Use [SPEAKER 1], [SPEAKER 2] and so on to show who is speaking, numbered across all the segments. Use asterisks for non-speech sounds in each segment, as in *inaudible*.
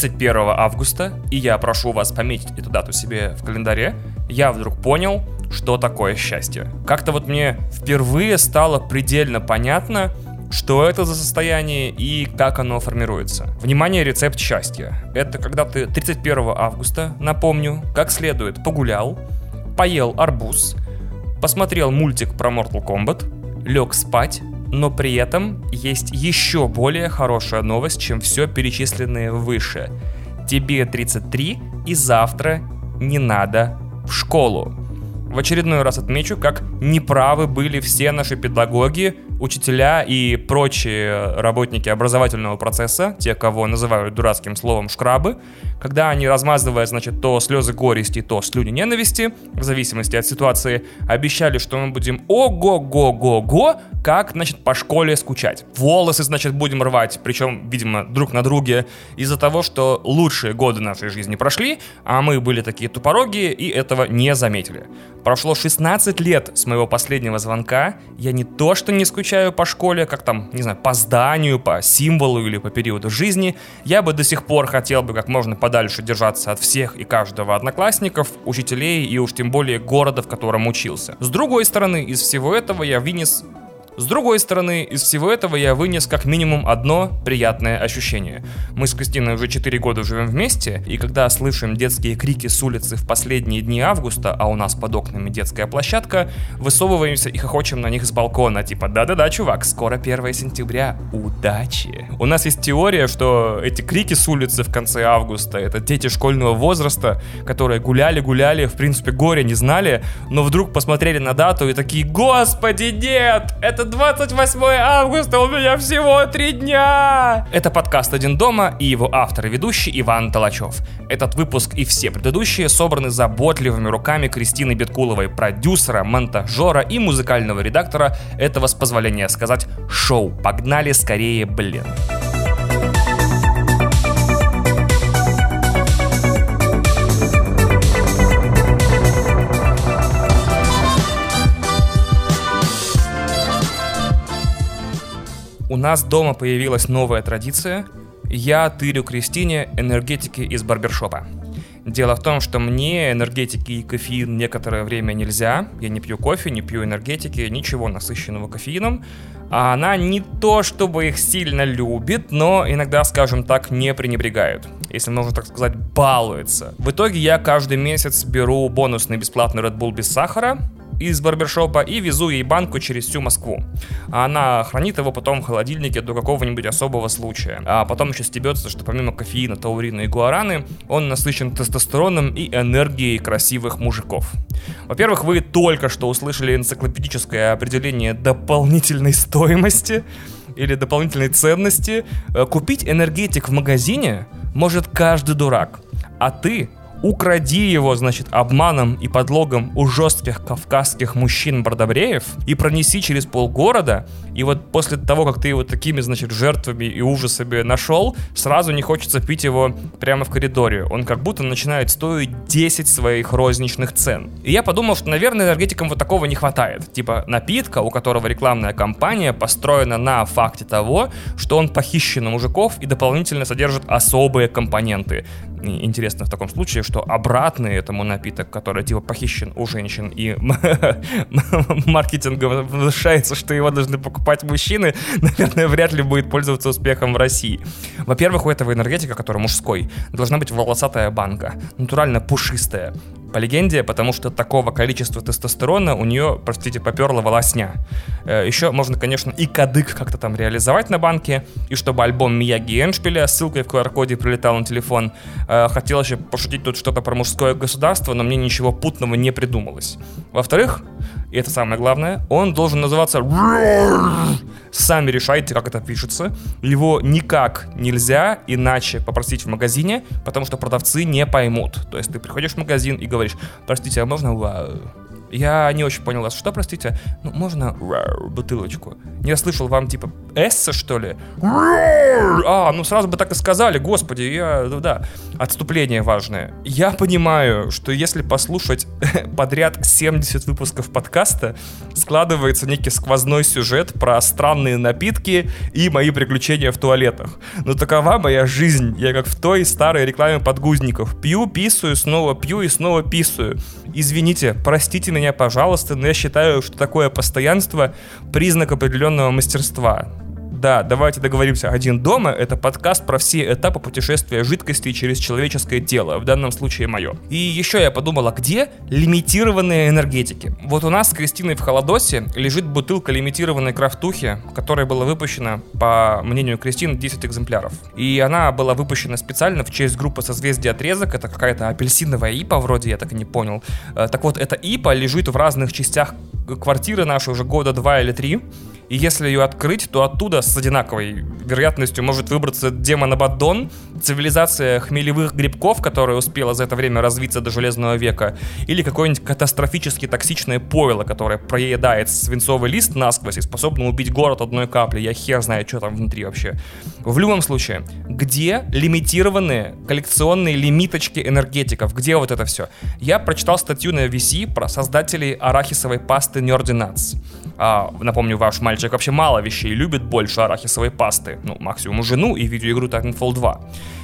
[SPEAKER 1] 31 августа, и я прошу вас пометить эту дату себе в календаре, я вдруг понял, что такое счастье. Как-то вот мне впервые стало предельно понятно, что это за состояние и как оно формируется. Внимание, рецепт счастья. Это когда ты 31 августа, напомню, как следует погулял, поел арбуз, посмотрел мультик про Mortal Kombat, лег спать, но при этом есть еще более хорошая новость, чем все перечисленное выше. Тебе 33 и завтра не надо в школу. В очередной раз отмечу, как неправы были все наши педагоги, учителя и прочие работники образовательного процесса, те, кого называют дурацким словом шкрабы, когда они, размазывая, значит, то слезы горести, то слюни ненависти, в зависимости от ситуации, обещали, что мы будем ого-го-го-го, как, значит, по школе скучать. Волосы, значит, будем рвать, причем, видимо, друг на друге, из-за того, что лучшие годы нашей жизни прошли, а мы были такие тупорогие и этого не заметили. Прошло 16 лет с моего последнего звонка, я не то что не скучаю по школе, как там, не знаю, по зданию, по символу или по периоду жизни, я бы до сих пор хотел бы как можно подальше держаться от всех и каждого одноклассников, учителей и уж тем более города, в котором учился. С другой стороны, из всего этого я вынес с другой стороны, из всего этого я вынес как минимум одно приятное ощущение. Мы с Кристиной уже 4 года живем вместе, и когда слышим детские крики с улицы в последние дни августа, а у нас под окнами детская площадка, высовываемся и хохочем на них с балкона, типа «Да-да-да, чувак, скоро 1 сентября, удачи!» У нас есть теория, что эти крики с улицы в конце августа — это дети школьного возраста, которые гуляли-гуляли, в принципе, горе не знали, но вдруг посмотрели на дату и такие «Господи, нет! Это 28 августа, у меня всего три дня! Это подкаст «Один дома» и его автор и ведущий Иван Толачев. Этот выпуск и все предыдущие собраны заботливыми руками Кристины Беткуловой, продюсера, монтажера и музыкального редактора этого, с позволения сказать, шоу. Погнали скорее, блин. У нас дома появилась новая традиция. Я тырю Кристине энергетики из барбершопа. Дело в том, что мне энергетики и кофеин некоторое время нельзя. Я не пью кофе, не пью энергетики, ничего насыщенного кофеином. А она не то, чтобы их сильно любит, но иногда, скажем так, не пренебрегает. Если можно так сказать, балуется. В итоге я каждый месяц беру бонусный бесплатный Red Bull без сахара, из барбершопа и везу ей банку через всю Москву. Она хранит его потом в холодильнике до какого-нибудь особого случая. А потом еще стебется, что помимо кофеина, таурина и гуараны, он насыщен тестостероном и энергией красивых мужиков. Во-первых, вы только что услышали энциклопедическое определение дополнительной стоимости или дополнительной ценности. Э, купить энергетик в магазине может каждый дурак. А ты укради его, значит, обманом и подлогом у жестких кавказских мужчин-бродобреев и пронеси через полгорода, и вот после того, как ты его такими, значит, жертвами и ужасами нашел, сразу не хочется пить его прямо в коридоре. Он как будто начинает стоить 10 своих розничных цен. И я подумал, что, наверное, энергетикам вот такого не хватает. Типа напитка, у которого рекламная кампания построена на факте того, что он похищен у мужиков и дополнительно содержит особые компоненты. Интересно в таком случае, что обратный этому напиток, который типа похищен у женщин и *laughs* маркетингово внушается, что его должны покупать мужчины, *laughs* наверное, вряд ли будет пользоваться успехом в России. Во-первых, у этого энергетика, который мужской, должна быть волосатая банка, натурально пушистая. По легенде, потому что такого количества тестостерона у нее, простите, поперла волосня. Э, Еще можно, конечно, и кадык как-то там реализовать на банке, и чтобы альбом Мияги Эншпиля с ссылкой в QR-коде прилетал на телефон. Э, хотел еще пошутить тут что-то про мужское государство, но мне ничего путного не придумалось. Во-вторых, и это самое главное, он должен называться Сами решайте, как это пишется. Его никак нельзя иначе попросить в магазине, потому что продавцы не поймут. То есть ты приходишь в магазин и говоришь, простите, а можно Я не очень понял вас. Что, простите? Ну, можно бутылочку? Не слышал вам, типа, эсса, что ли? А, ну сразу бы так и сказали, господи, я, ну да. Отступление важное. Я понимаю, что если послушать *laughs* подряд 70 выпусков подкаста, складывается некий сквозной сюжет про странные напитки и мои приключения в туалетах. Но такова моя жизнь. Я как в той старой рекламе подгузников. Пью, писаю, снова пью и снова писаю. Извините, простите меня, пожалуйста, но я считаю, что такое постоянство признак определенного мастерства. Да, давайте договоримся. «Один дома» — это подкаст про все этапы путешествия жидкости через человеческое тело, в данном случае мое. И еще я подумал, а где лимитированные энергетики? Вот у нас с Кристиной в холодосе лежит бутылка лимитированной крафтухи, которая была выпущена, по мнению Кристины, 10 экземпляров. И она была выпущена специально в честь группы созвездия отрезок. Это какая-то апельсиновая ипа вроде, я так и не понял. Э, так вот, эта ипа лежит в разных частях квартиры нашей уже года два или три. И если ее открыть, то оттуда с одинаковой вероятностью может выбраться демон Абаддон, цивилизация хмелевых грибков, которая успела за это время развиться до Железного века, или какое-нибудь катастрофически токсичное пойло, которое проедает свинцовый лист насквозь и способно убить город одной каплей. Я хер знаю, что там внутри вообще. В любом случае, где лимитированные коллекционные лимиточки энергетиков? Где вот это все? Я прочитал статью на VC про создателей арахисовой пасты Nerdy. А, напомню, ваш мальчик вообще мало вещей любит больше арахисовой пасты. Ну, максимум жену и видеоигру Titanfall 2.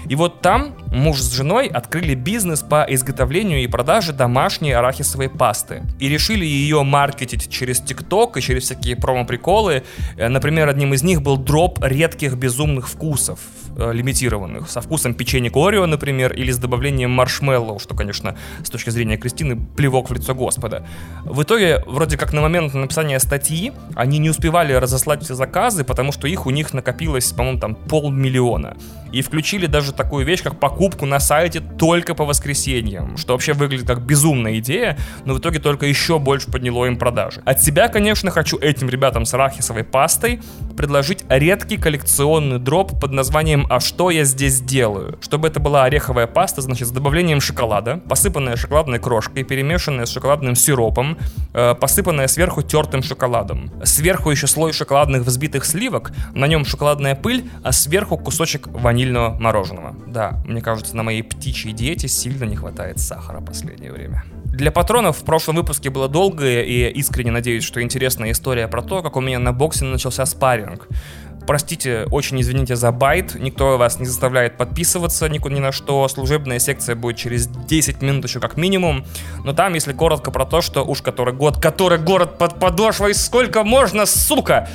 [SPEAKER 1] И вот там муж с женой открыли бизнес по изготовлению и продаже домашней арахисовой пасты. И решили ее маркетить через ТикТок и через всякие промо-приколы. Э, например, одним из них был дроп редких безумных вкусов, э, лимитированных, со вкусом печенья Орео, например, или с добавлением маршмеллоу, что, конечно, с точки зрения Кристины, плевок в лицо Господа. В итоге, вроде как на момент написания статьи, они не успевали разослать все заказы, потому что их у них накопилось, по-моему, там полмиллиона. И включили даже такую вещь, как покупку на сайте только по воскресеньям, что вообще выглядит как безумная идея, но в итоге только еще больше подняло им продажи. От себя, конечно, хочу этим ребятам с арахисовой пастой предложить редкий коллекционный дроп под названием «А что я здесь делаю?». Чтобы это была ореховая паста, значит, с добавлением шоколада, посыпанная шоколадной крошкой, перемешанная с шоколадным сиропом, э, посыпанная сверху тертым шоколадом. Сверху еще слой шоколадных взбитых сливок, на нем шоколадная пыль, а сверху кусочек ванильного мороженого. Да, мне кажется, на моей птичьей диете сильно не хватает сахара в последнее время. Для патронов в прошлом выпуске было долгое и искренне надеюсь, что интересная история про то, как у меня на боксе начался спарринг. Простите, очень извините за байт, никто вас не заставляет подписываться никуда ни на что, служебная секция будет через 10 минут еще как минимум, но там, если коротко про то, что уж который год, который город под подошвой, сколько можно, сука!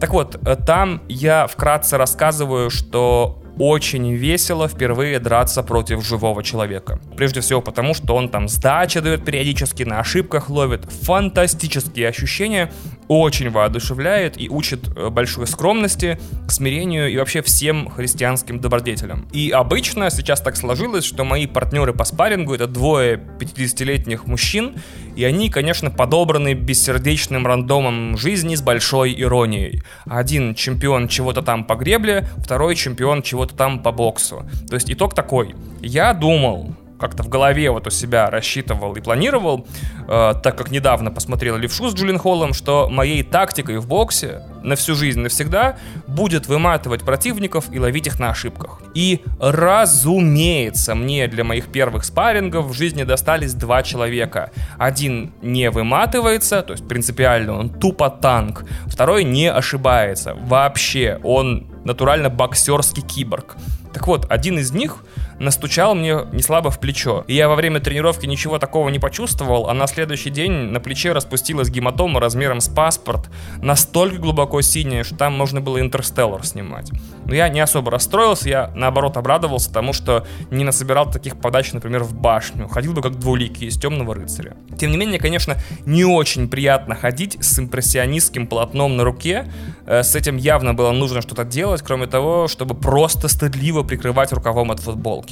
[SPEAKER 1] Так вот, э, там я вкратце рассказываю, что очень весело впервые драться против живого человека. Прежде всего потому, что он там сдачи дает периодически, на ошибках ловит. Фантастические ощущения, очень воодушевляет и учит э, большой скромности, к смирению и вообще всем христианским добродетелям. И обычно сейчас так сложилось, что мои партнеры по спаррингу это двое 50-летних мужчин, и они, конечно, подобраны бессердечным рандомом жизни с большой иронией. Один чемпион чего-то там по гребле, второй чемпион чего-то там по боксу. То есть итог такой. Я думал, как-то в голове вот у себя рассчитывал и планировал, э, так как недавно посмотрел левшу с Джулин Холлом, что моей тактикой в боксе на всю жизнь навсегда будет выматывать противников и ловить их на ошибках. И разумеется, мне для моих первых спаррингов в жизни достались два человека. Один не выматывается, то есть принципиально он тупо танк. Второй не ошибается. Вообще, он натурально боксерский киборг. Так вот, один из них настучал мне не слабо в плечо. И я во время тренировки ничего такого не почувствовал, а на следующий день на плече распустилась гематома размером с паспорт, настолько глубоко синяя, что там можно было интерстеллар снимать. Но я не особо расстроился, я наоборот обрадовался тому, что не насобирал таких подач, например, в башню. Ходил бы как двуликий из темного рыцаря. Тем не менее, конечно, не очень приятно ходить с импрессионистским полотном на руке. Э, с этим явно было нужно что-то делать, кроме того, чтобы просто стыдливо прикрывать рукавом от футболки.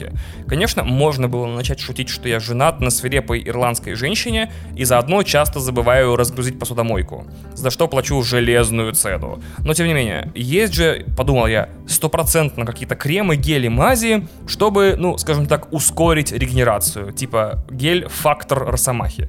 [SPEAKER 1] Конечно, можно было начать шутить, что я женат на свирепой ирландской женщине и заодно часто забываю разгрузить посудомойку, за что плачу железную цену. Но тем не менее, есть же, подумал я, стопроцентно какие-то кремы, гели, мази, чтобы, ну, скажем так, ускорить регенерацию. Типа гель-фактор Росомахи.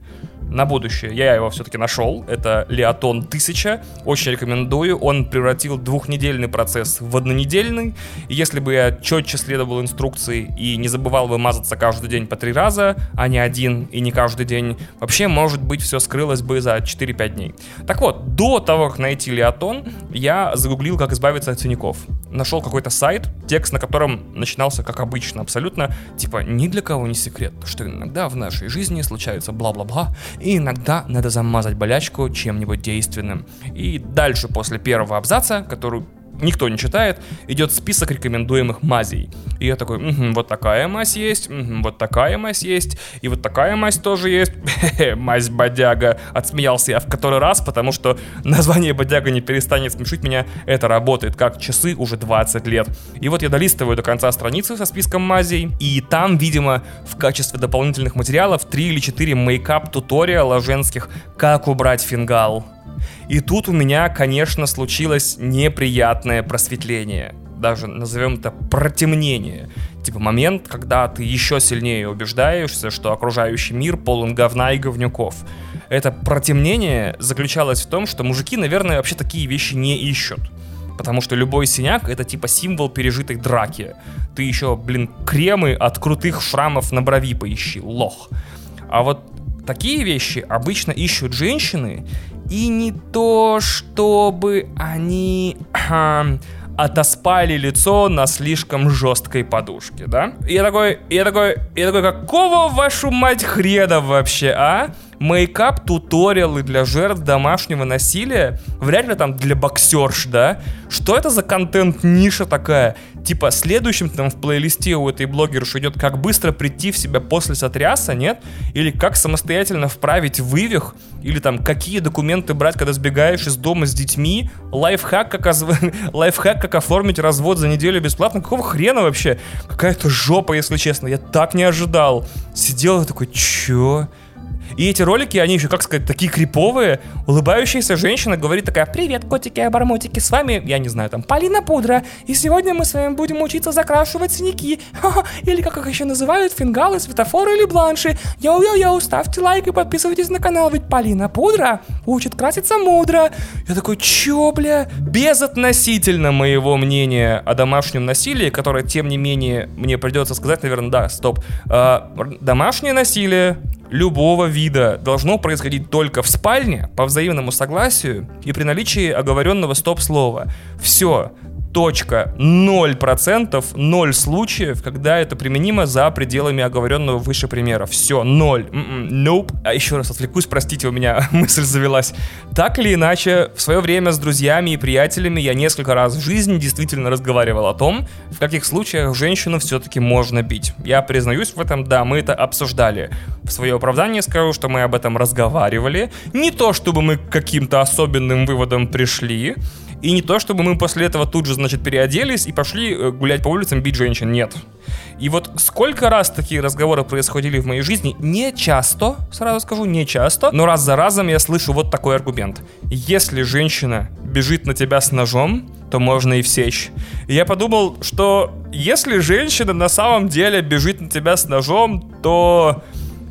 [SPEAKER 1] На будущее. Я его все-таки нашел. Это Леотон 1000. Очень рекомендую. Он превратил двухнедельный процесс в однонедельный. И если бы я четче следовал инструкции и не забывал вымазаться каждый день по три раза, а не один и не каждый день, вообще, может быть, все скрылось бы за 4-5 дней. Так вот, до того, как найти Леотон, я загуглил, как избавиться от синяков. Нашел какой-то сайт, текст на котором начинался как обычно, абсолютно, типа, ни для кого не секрет, что иногда в нашей жизни случаются бла-бла-бла, и иногда надо замазать болячку чем-нибудь действенным. И дальше, после первого абзаца, который никто не читает, идет список рекомендуемых мазей. И я такой, угу, вот такая мазь есть, угу, вот такая мазь есть, и вот такая мазь тоже есть. мазь бодяга. Отсмеялся я в который раз, потому что название бодяга не перестанет смешить меня. Это работает как часы уже 20 лет. И вот я долистываю до конца страницы со списком мазей, и там, видимо, в качестве дополнительных материалов 3 или 4 мейкап туториала женских «Как убрать фингал». И тут у меня, конечно, случилось неприятное просветление. Даже назовем это протемнение. Типа момент, когда ты еще сильнее убеждаешься, что окружающий мир полон говна и говнюков. Это протемнение заключалось в том, что мужики, наверное, вообще такие вещи не ищут. Потому что любой синяк это типа символ пережитой драки. Ты еще, блин, кремы от крутых шрамов на брови поищи, лох. А вот такие вещи обычно ищут женщины, и не то, чтобы они отоспали лицо на слишком жесткой подушке, да? Я такой, я такой, я такой, какого вашу мать хрена вообще, а? Мейкап туториалы для жертв домашнего насилия, вряд ли там для боксерш, да? Что это за контент-ниша такая? Типа следующим там в плейлисте у этой блогерши идет как быстро прийти в себя после сотряса, нет? Или как самостоятельно вправить вывих? Или там какие документы брать, когда сбегаешь из дома с детьми? Лайфхак, как, озв... *laughs* Лайфхак, как оформить развод за неделю бесплатно? Какого хрена вообще? Какая-то жопа, если честно. Я так не ожидал. Сидел и такой, чё? И эти ролики, они еще, как сказать, такие криповые. Улыбающаяся женщина говорит такая, привет, котики обормотики, с вами, я не знаю, там, Полина Пудра. И сегодня мы с вами будем учиться закрашивать синяки. Или как их еще называют, фингалы, светофоры или бланши. Йоу-йоу-йоу, ставьте лайк и подписывайтесь на канал, ведь Полина Пудра учит краситься мудро. Я такой, чё, бля? Безотносительно моего мнения о домашнем насилии, которое, тем не менее, мне придется сказать, наверное, да, стоп. Э, домашнее насилие любого вида должно происходить только в спальне по взаимному согласию и при наличии оговоренного стоп-слова. Все, точка, 0%, 0 случаев, когда это применимо за пределами оговоренного выше примера. Все, 0. М-м, nope. А еще раз отвлекусь, простите, у меня *laughs* мысль завелась. Так или иначе, в свое время с друзьями и приятелями я несколько раз в жизни действительно разговаривал о том, в каких случаях женщину все-таки можно бить. Я признаюсь в этом, да, мы это обсуждали. В свое оправдание скажу, что мы об этом разговаривали. Не то, чтобы мы к каким-то особенным выводам пришли, и не то, чтобы мы после этого тут же, значит, переоделись и пошли э, гулять по улицам, бить женщин. Нет. И вот сколько раз такие разговоры происходили в моей жизни, не часто, сразу скажу, не часто, но раз за разом я слышу вот такой аргумент. Если женщина бежит на тебя с ножом, то можно и всечь. И я подумал, что если женщина на самом деле бежит на тебя с ножом, то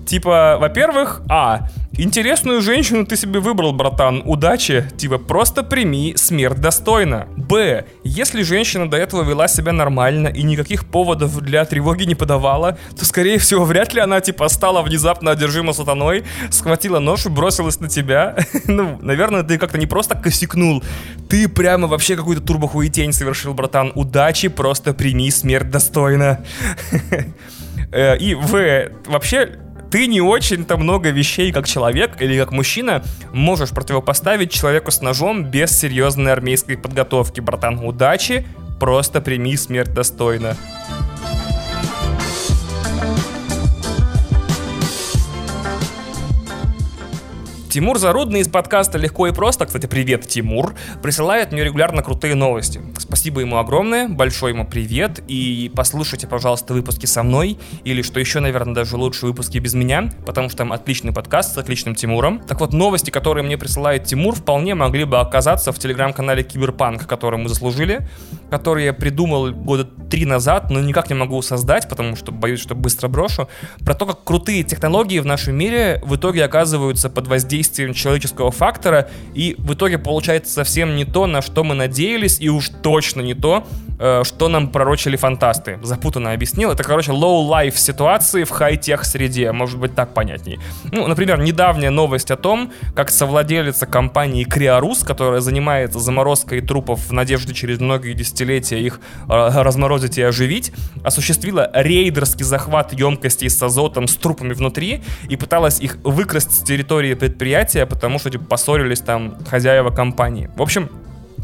[SPEAKER 1] Типа, во-первых, а, интересную женщину ты себе выбрал, братан, удачи. Типа, просто прими смерть достойно. Б, если женщина до этого вела себя нормально и никаких поводов для тревоги не подавала, то, скорее всего, вряд ли она, типа, стала внезапно одержима сатаной, схватила нож и бросилась на тебя. *laughs* ну, наверное, ты как-то не просто косякнул, ты прямо вообще какую-то турбохуетень совершил, братан. Удачи, просто прими смерть достойно. *laughs* Э, и В, вообще, ты не очень-то много вещей как человек или как мужчина можешь противопоставить человеку с ножом без серьезной армейской подготовки, братан. Удачи, просто прими смерть достойно. Тимур Зарудный из подкаста «Легко и просто», кстати, привет, Тимур, присылает мне регулярно крутые новости. Спасибо ему огромное, большой ему привет, и послушайте, пожалуйста, выпуски со мной, или, что еще, наверное, даже лучше, выпуски без меня, потому что там отличный подкаст с отличным Тимуром. Так вот, новости, которые мне присылает Тимур, вполне могли бы оказаться в телеграм-канале Киберпанк, который мы заслужили, который я придумал года три назад, но никак не могу создать, потому что боюсь, что быстро брошу, про то, как крутые технологии в нашем мире в итоге оказываются под воздействием человеческого фактора, и в итоге получается совсем не то, на что мы надеялись, и уж точно не то, э, что нам пророчили фантасты. Запутанно объяснил. Это, короче, low-life ситуации в хай-тех среде. Может быть, так понятней. Ну, например, недавняя новость о том, как совладелица компании Криорус, которая занимается заморозкой трупов в надежде через многие десятилетия их э, разморозить и оживить, осуществила рейдерский захват емкостей с азотом с трупами внутри и пыталась их выкрасть с территории предприятия, потому что типа, поссорились там хозяева компании. В общем,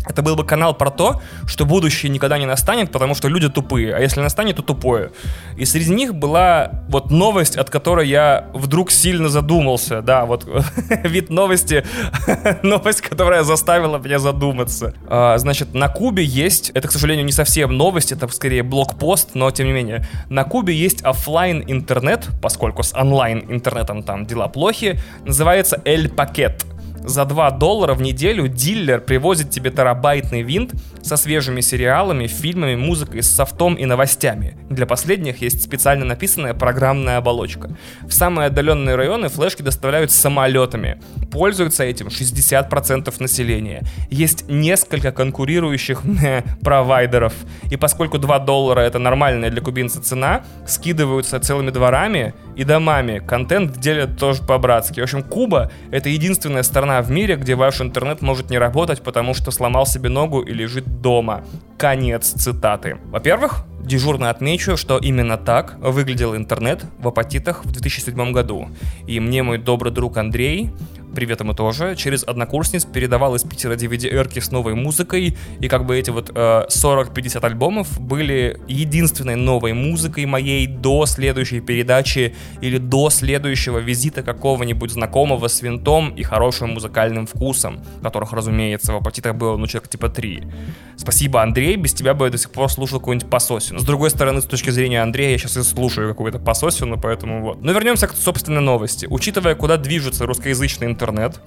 [SPEAKER 1] это был бы канал про то, что будущее никогда не настанет, потому что люди тупые, а если настанет, то тупое. И среди них была вот новость, от которой я вдруг сильно задумался. Да, вот *laughs* вид новости, *laughs* новость, которая заставила меня задуматься. А, значит, на Кубе есть, это, к сожалению, не совсем новость, это скорее блокпост, но тем не менее, на Кубе есть офлайн интернет, поскольку с онлайн интернетом там дела плохи, называется El Paquet за 2 доллара в неделю дилер привозит тебе терабайтный винт со свежими сериалами, фильмами, музыкой, с софтом и новостями. Для последних есть специально написанная программная оболочка. В самые отдаленные районы флешки доставляют самолетами. Пользуются этим 60% населения. Есть несколько конкурирующих *laughs* провайдеров. И поскольку 2 доллара это нормальная для кубинца цена, скидываются целыми дворами и домами. Контент делят тоже по-братски. В общем, Куба — это единственная страна в мире, где ваш интернет может не работать, потому что сломал себе ногу и лежит дома. Конец цитаты. Во-первых, дежурно отмечу, что именно так выглядел интернет в апатитах в 2007 году. И мне мой добрый друг Андрей привет ему тоже, через однокурсниц передавал из Питера DVD-эрки с новой музыкой, и как бы эти вот э, 40-50 альбомов были единственной новой музыкой моей до следующей передачи или до следующего визита какого-нибудь знакомого с винтом и хорошим музыкальным вкусом, которых, разумеется, в апатитах было, ну, человек типа 3. Спасибо, Андрей, без тебя бы я до сих пор слушал какую-нибудь пососину. С другой стороны, с точки зрения Андрея, я сейчас и слушаю какую-то пососину, поэтому вот. Но вернемся к, собственно, новости. Учитывая, куда движется русскоязычный интернет,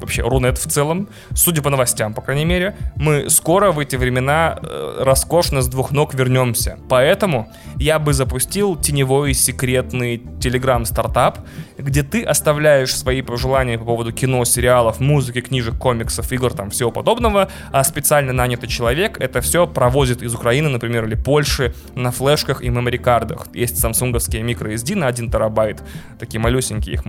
[SPEAKER 1] вообще Рунет в целом, судя по новостям, по крайней мере, мы скоро в эти времена э, роскошно с двух ног вернемся. Поэтому я бы запустил теневой секретный телеграм-стартап, где ты оставляешь свои пожелания по поводу кино, сериалов, музыки, книжек, комиксов, игр, там всего подобного, а специально нанятый человек это все провозит из Украины, например, или Польши на флешках и меморикардах. Есть самсунговские microSD на 1 терабайт, такие малюсенькие. Их,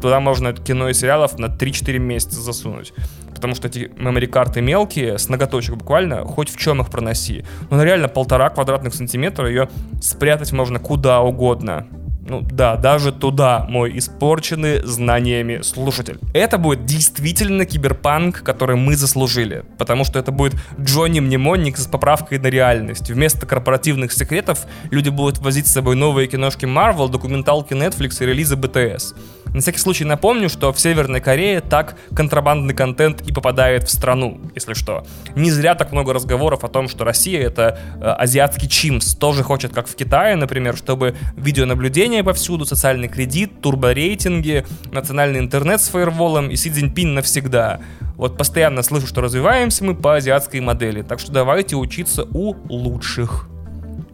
[SPEAKER 1] туда можно кино и сериалов на 3-4 месяца засунуть потому что эти мемори-карты мелкие, с ноготочек буквально, хоть в чем их проноси. Но на реально полтора квадратных сантиметра ее спрятать можно куда угодно. Ну да, даже туда, мой испорченный знаниями слушатель. Это будет действительно киберпанк, который мы заслужили. Потому что это будет Джонни Мнемонник с поправкой на реальность. Вместо корпоративных секретов люди будут возить с собой новые киношки Marvel, документалки Netflix и релизы BTS. На всякий случай напомню, что в Северной Корее так контрабандный контент и попадает в страну, если что. Не зря так много разговоров о том, что Россия это э, азиатский чимс. Тоже хочет, как в Китае, например, чтобы видеонаблюдение повсюду, социальный кредит, турборейтинги, национальный интернет с фаерволом и Си Цзиньпин навсегда. Вот постоянно слышу, что развиваемся мы по азиатской модели. Так что давайте учиться у лучших.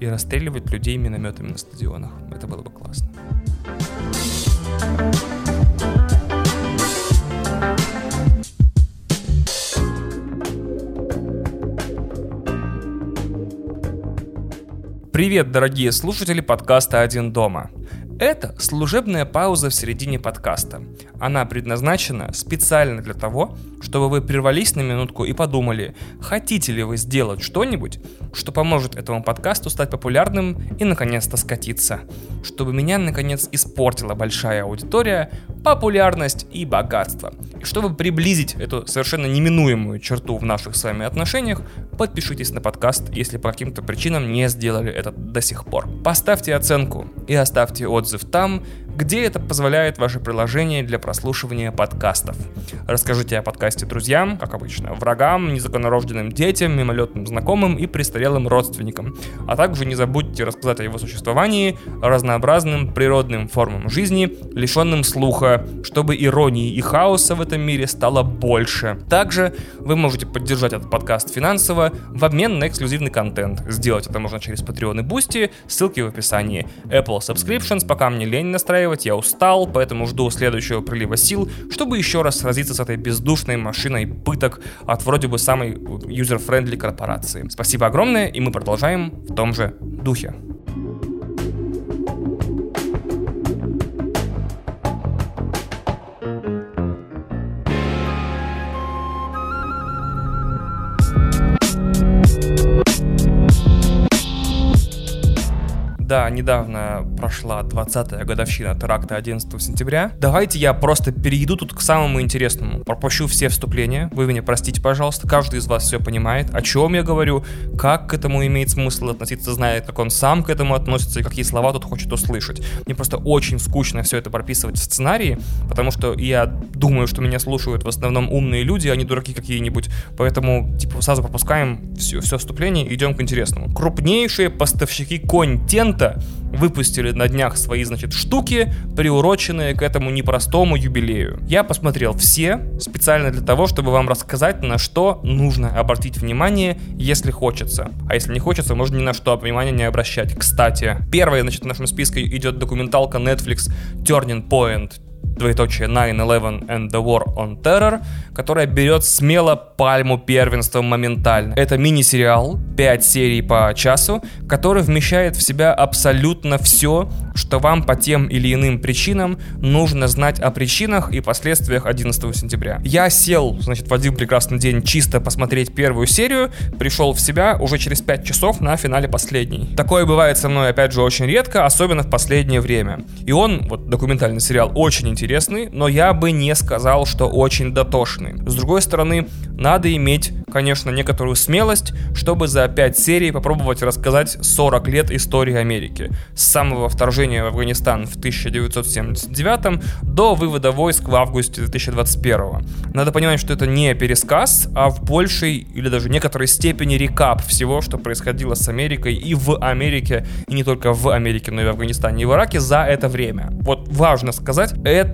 [SPEAKER 1] И расстреливать людей минометами на стадионах. Это было бы классно. Привет, дорогие слушатели подкаста «Один дома». Это служебная пауза в середине подкаста. Она предназначена специально для того, чтобы вы прервались на минутку и подумали, хотите ли вы сделать что-нибудь, что поможет этому подкасту стать популярным и наконец-то скатиться. Чтобы меня наконец испортила большая аудитория, популярность и богатство. И чтобы приблизить эту совершенно неминуемую черту в наших с вами отношениях, подпишитесь на подкаст, если по каким-то причинам не сделали это до сих пор. Поставьте оценку и оставьте отзыв там, где это позволяет ваше приложение для прослушивания подкастов. Расскажите о подкасте друзьям, как обычно, врагам, незаконнорожденным детям, мимолетным знакомым и престарелым родственникам. А также не забудьте рассказать о его существовании разнообразным природным формам жизни, лишенным слуха, чтобы иронии и хаоса в этом мире стало больше. Также вы можете поддержать этот подкаст финансово в обмен на эксклюзивный контент. Сделать это можно через Patreon и Boosty, ссылки в описании. Apple Subscriptions пока мне лень настраивать, я устал, поэтому жду следующего прилива сил, чтобы еще раз сразиться с этой бездушной машиной пыток от вроде бы самой user-friendly корпорации. Спасибо огромное, и мы продолжаем в том же духе. Да, недавно прошла 20-я годовщина теракта 11 сентября. Давайте я просто перейду тут к самому интересному. Пропущу все вступления. Вы меня простите, пожалуйста. Каждый из вас все понимает, о чем я говорю, как к этому имеет смысл относиться, знает, как он сам к этому относится и какие слова тут хочет услышать. Мне просто очень скучно все это прописывать в сценарии, потому что я думаю, что меня слушают в основном умные люди, а не дураки какие-нибудь. Поэтому, типа, сразу пропускаем все, все вступление и идем к интересному. Крупнейшие поставщики контента Авито выпустили на днях свои, значит, штуки, приуроченные к этому непростому юбилею. Я посмотрел все специально для того, чтобы вам рассказать, на что нужно обратить внимание, если хочется. А если не хочется, можно ни на что внимание не обращать. Кстати, первая, значит, в нашем списке идет документалка Netflix Turning Point двоеточие 9-11 and the War on Terror, которая берет смело пальму первенства моментально. Это мини-сериал, 5 серий по часу, который вмещает в себя абсолютно все, что вам по тем или иным причинам нужно знать о причинах и последствиях 11 сентября. Я сел, значит, в один прекрасный день чисто посмотреть первую серию, пришел в себя уже через 5 часов на финале последней. Такое бывает со мной, опять же, очень редко, особенно в последнее время. И он, вот документальный сериал, очень интересный, но я бы не сказал, что очень дотошный. С другой стороны, надо иметь, конечно, некоторую смелость, чтобы за 5 серий попробовать рассказать 40 лет истории Америки. С самого вторжения в Афганистан в 1979 до вывода войск в августе 2021. Надо понимать, что это не пересказ, а в большей или даже некоторой степени рекап всего, что происходило с Америкой и в Америке, и не только в Америке, но и в Афганистане и в Ираке за это время. Вот важно сказать, это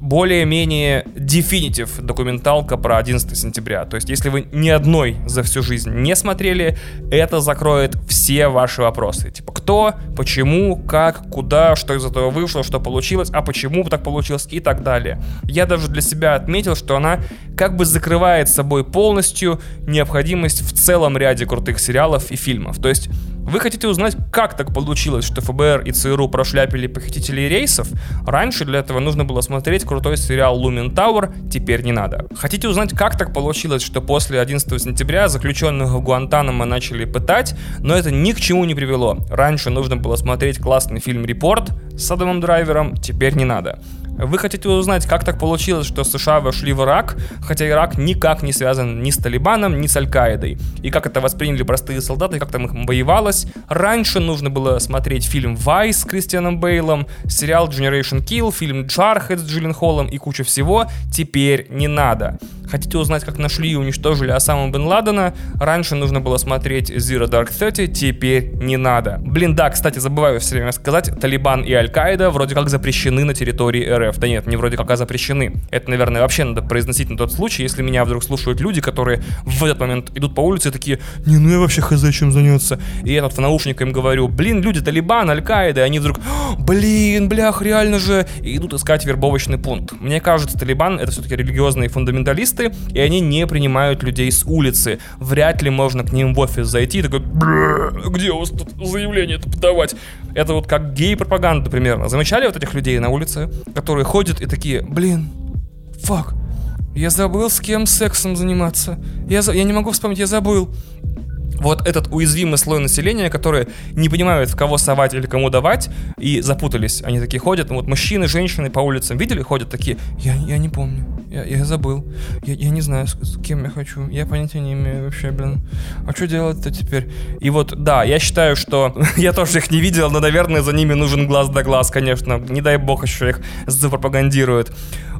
[SPEAKER 1] более-менее дефинитив документалка про 11 сентября. То есть, если вы ни одной за всю жизнь не смотрели, это закроет все ваши вопросы. Типа, кто, почему, как, куда, что из этого вышло, что получилось, а почему так получилось и так далее. Я даже для себя отметил, что она как бы закрывает собой полностью необходимость в целом ряде крутых сериалов и фильмов. То есть вы хотите узнать, как так получилось, что ФБР и ЦРУ прошляпили похитителей рейсов? Раньше для этого нужно было смотреть крутой сериал Lumen Tower, теперь не надо. Хотите узнать, как так получилось, что после 11 сентября заключенных в Гуантанамо начали пытать, но это ни к чему не привело. Раньше нужно было смотреть классный фильм «Репорт» с Адамом Драйвером, теперь не надо. Вы хотите узнать, как так получилось, что США вошли в Ирак, хотя Ирак никак не связан ни с Талибаном, ни с Аль-Каидой. И как это восприняли простые солдаты, как там их воевалось. Раньше нужно было смотреть фильм «Вайс» с Кристианом Бейлом, сериал «Generation Kill», фильм «Джархед» с Джиллен Холлом и куча всего. Теперь не надо. Хотите узнать, как нашли и уничтожили Осаму Бен Ладена? Раньше нужно было смотреть Zero Dark Thirty, теперь не надо. Блин, да, кстати, забываю все время сказать, Талибан и Аль-Каида вроде как запрещены на территории РФ. Да нет, не вроде как, а запрещены. Это, наверное, вообще надо произносить на тот случай, если меня вдруг слушают люди, которые в этот момент идут по улице и такие, не, ну я вообще хз чем заняться. И я тут в наушниках им говорю, блин, люди Талибан, Аль-Каида, и они вдруг, блин, блях, реально же, и идут искать вербовочный пункт. Мне кажется, Талибан это все-таки религиозные фундаменталисты, и они не принимают людей с улицы. Вряд ли можно к ним в офис зайти и такой, где у вас тут заявление это подавать? Это вот как гей-пропаганда примерно. Замечали вот этих людей на улице, которые ходят и такие, блин, фак, я забыл, с кем сексом заниматься. Я, за... я не могу вспомнить, я забыл. Вот этот уязвимый слой населения, который не понимают, в кого совать или кому давать, и запутались. Они такие ходят, вот мужчины, женщины по улицам видели, ходят такие, я, я не помню, я, я забыл, я, я не знаю, с, с кем я хочу, я понятия не имею вообще, блин, а что делать-то теперь? И вот, да, я считаю, что *laughs* я тоже их не видел, но, наверное, за ними нужен глаз да глаз, конечно, не дай бог еще их запропагандируют.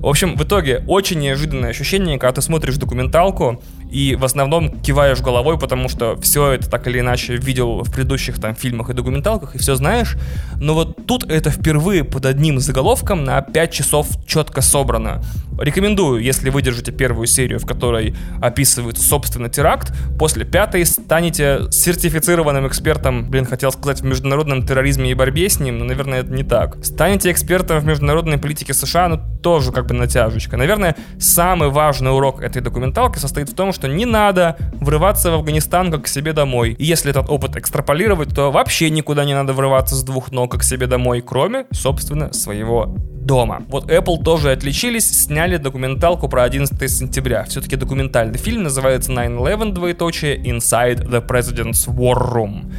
[SPEAKER 1] В общем, в итоге очень неожиданное ощущение, когда ты смотришь документалку и в основном киваешь головой, потому что все это так или иначе видел в предыдущих там фильмах и документалках, и все знаешь. Но вот тут это впервые под одним заголовком на 5 часов четко собрано. Рекомендую, если вы держите первую серию, в которой описывается, собственно, теракт, после пятой станете сертифицированным экспертом, блин, хотел сказать, в международном терроризме и борьбе с ним, но, наверное, это не так. Станете экспертом в международной политике США, ну, тоже как бы натяжечка. Наверное, самый важный урок этой документалки состоит в том, что не надо врываться в Афганистан как к себе домой. И если этот опыт экстраполировать, то вообще никуда не надо врываться с двух ног как к себе домой, кроме, собственно, своего дома. Вот Apple тоже отличились, сняли документалку про 11 сентября. Все-таки документальный фильм называется 9-11, двоеточие, Inside the President's War Room.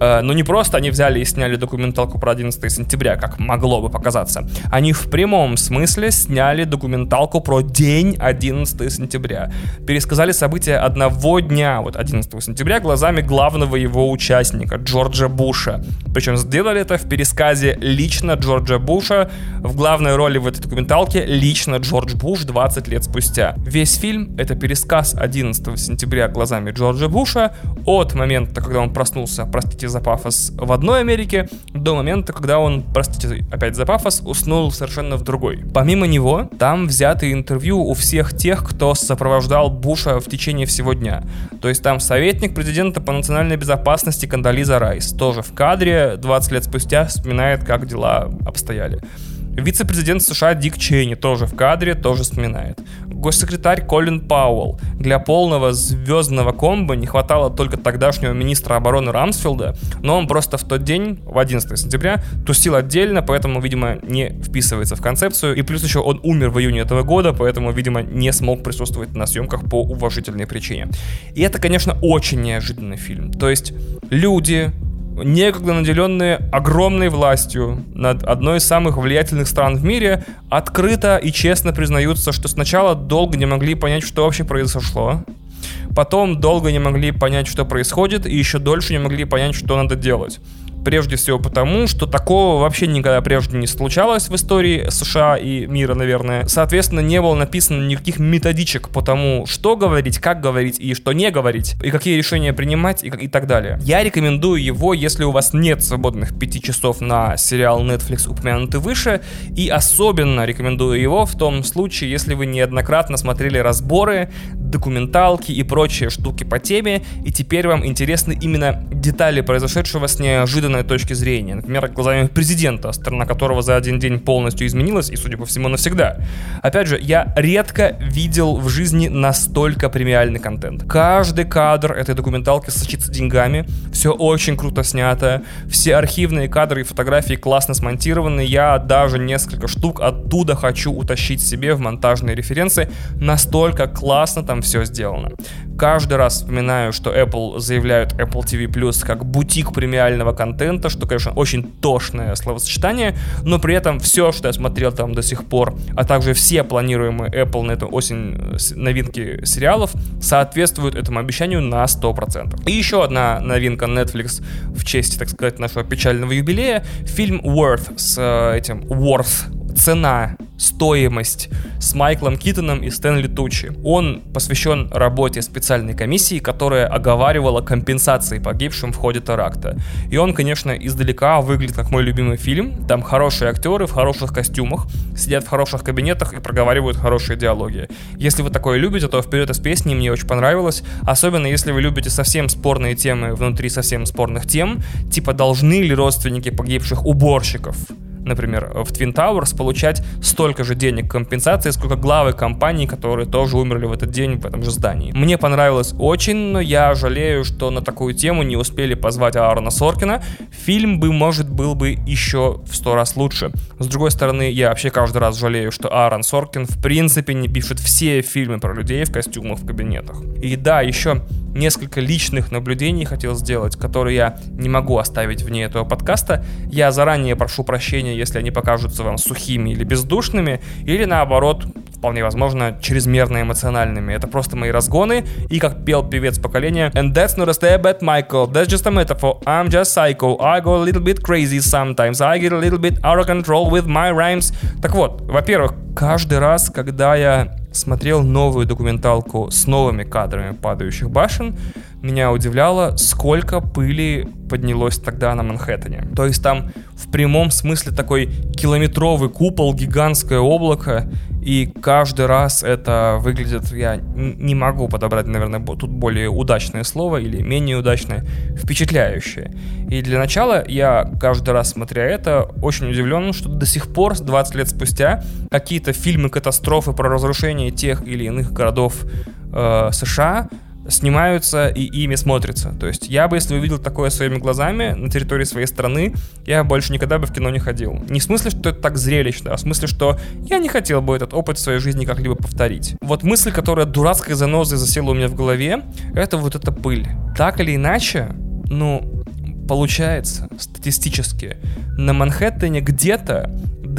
[SPEAKER 1] Э, но не просто они взяли и сняли документалку про 11 сентября, как могло бы показаться. Они в прямом смысле сняли документалку про день 11 сентября. Пересказали события одного дня, вот 11 сентября, глазами главного его участника, Джорджа Буша. Причем сделали это в пересказе лично Джорджа Буша. В главной роли в этой документалке лично Джордж Буш 20 лет спустя. Весь фильм — это пересказ 11 сентября глазами Джорджа Буша от момента, когда он проснулся, простите за пафос, в одной Америке до момента, когда он, простите опять за пафос, уснул совершенно в другой. Помимо него, там взяты интервью у всех тех, кто сопровождал Буша в течение всего дня. То есть там советник президента по национальной безопасности Кандализа Райс тоже в кадре 20 лет спустя вспоминает, как дела обстояли. Вице-президент США Дик Чейни тоже в кадре, тоже вспоминает. Госсекретарь Колин Пауэлл. Для полного звездного комбо не хватало только тогдашнего министра обороны Рамсфилда, но он просто в тот день, в 11 сентября, тусил отдельно, поэтому, видимо, не вписывается в концепцию. И плюс еще он умер в июне этого года, поэтому, видимо, не смог присутствовать на съемках по уважительной причине. И это, конечно, очень неожиданный фильм. То есть люди, некогда наделенные огромной властью над одной из самых влиятельных стран в мире, открыто и честно признаются, что сначала долго не могли понять, что вообще произошло, потом долго не могли понять, что происходит, и еще дольше не могли понять, что надо делать. Прежде всего потому, что такого вообще никогда прежде не случалось в истории США и мира, наверное. Соответственно, не было написано никаких методичек по тому, что говорить, как говорить и что не говорить, и какие решения принимать и, и так далее. Я рекомендую его, если у вас нет свободных 5 часов на сериал Netflix, упомянутый выше, и особенно рекомендую его в том случае, если вы неоднократно смотрели разборы, документалки и прочие штуки по теме, и теперь вам интересны именно детали произошедшего с неожиданным неожиданной точки зрения. Например, глазами президента, страна которого за один день полностью изменилась и, судя по всему, навсегда. Опять же, я редко видел в жизни настолько премиальный контент. Каждый кадр этой документалки сочится деньгами, все очень круто снято, все архивные кадры и фотографии классно смонтированы, я даже несколько штук оттуда хочу утащить себе в монтажные референсы, настолько классно там все сделано. Каждый раз вспоминаю, что Apple заявляют Apple TV Plus как бутик премиального контента, что, конечно, очень тошное словосочетание, но при этом все, что я смотрел там до сих пор, а также все планируемые Apple на эту осень э, новинки сериалов соответствуют этому обещанию на 100%. И еще одна новинка Netflix в честь, так сказать, нашего печального юбилея. Фильм Worth с э, этим Worth цена, стоимость с Майклом Китоном и Стэнли Тучи. Он посвящен работе специальной комиссии, которая оговаривала компенсации погибшим в ходе теракта. И он, конечно, издалека выглядит как мой любимый фильм. Там хорошие актеры в хороших костюмах, сидят в хороших кабинетах и проговаривают хорошие диалоги. Если вы такое любите, то вперед из песни мне очень понравилось. Особенно если вы любите совсем спорные темы внутри совсем спорных тем, типа должны ли родственники погибших уборщиков например, в Twin Towers, получать столько же денег компенсации, сколько главы компаний, которые тоже умерли в этот день в этом же здании. Мне понравилось очень, но я жалею, что на такую тему не успели позвать Аарона Соркина. Фильм бы, может, был бы еще в сто раз лучше. С другой стороны, я вообще каждый раз жалею, что Аарон Соркин в принципе не пишет все фильмы про людей в костюмах в кабинетах. И да, еще несколько личных наблюдений хотел сделать, которые я не могу оставить вне этого подкаста. Я заранее прошу прощения, если они покажутся вам сухими или бездушными, или наоборот, вполне возможно, чрезмерно эмоциональными. Это просто мои разгоны, и как пел певец поколения, And that's not a step at Michael, that's just a metaphor, I'm just psycho, I go a little bit crazy sometimes, I get a little bit out of control with my rhymes. Так вот, во-первых, каждый раз, когда я смотрел новую документалку с новыми кадрами падающих башен, меня удивляло, сколько пыли поднялось тогда на Манхэттене. То есть там в прямом смысле такой километровый купол, гигантское облако, и каждый раз это выглядит, я не могу подобрать, наверное, тут более удачное слово или менее удачное, впечатляющее. И для начала я каждый раз, смотря это, очень удивлен, что до сих пор, 20 лет спустя, какие-то фильмы-катастрофы про разрушение тех или иных городов э, США снимаются и ими смотрятся. То есть я бы, если увидел такое своими глазами на территории своей страны, я больше никогда бы в кино не ходил. Не в смысле, что это так зрелищно, а в смысле, что я не хотел бы этот опыт в своей жизни как-либо повторить. Вот мысль, которая дурацкой занозой засела у меня в голове, это вот эта пыль. Так или иначе, ну, получается статистически, на Манхэттене где-то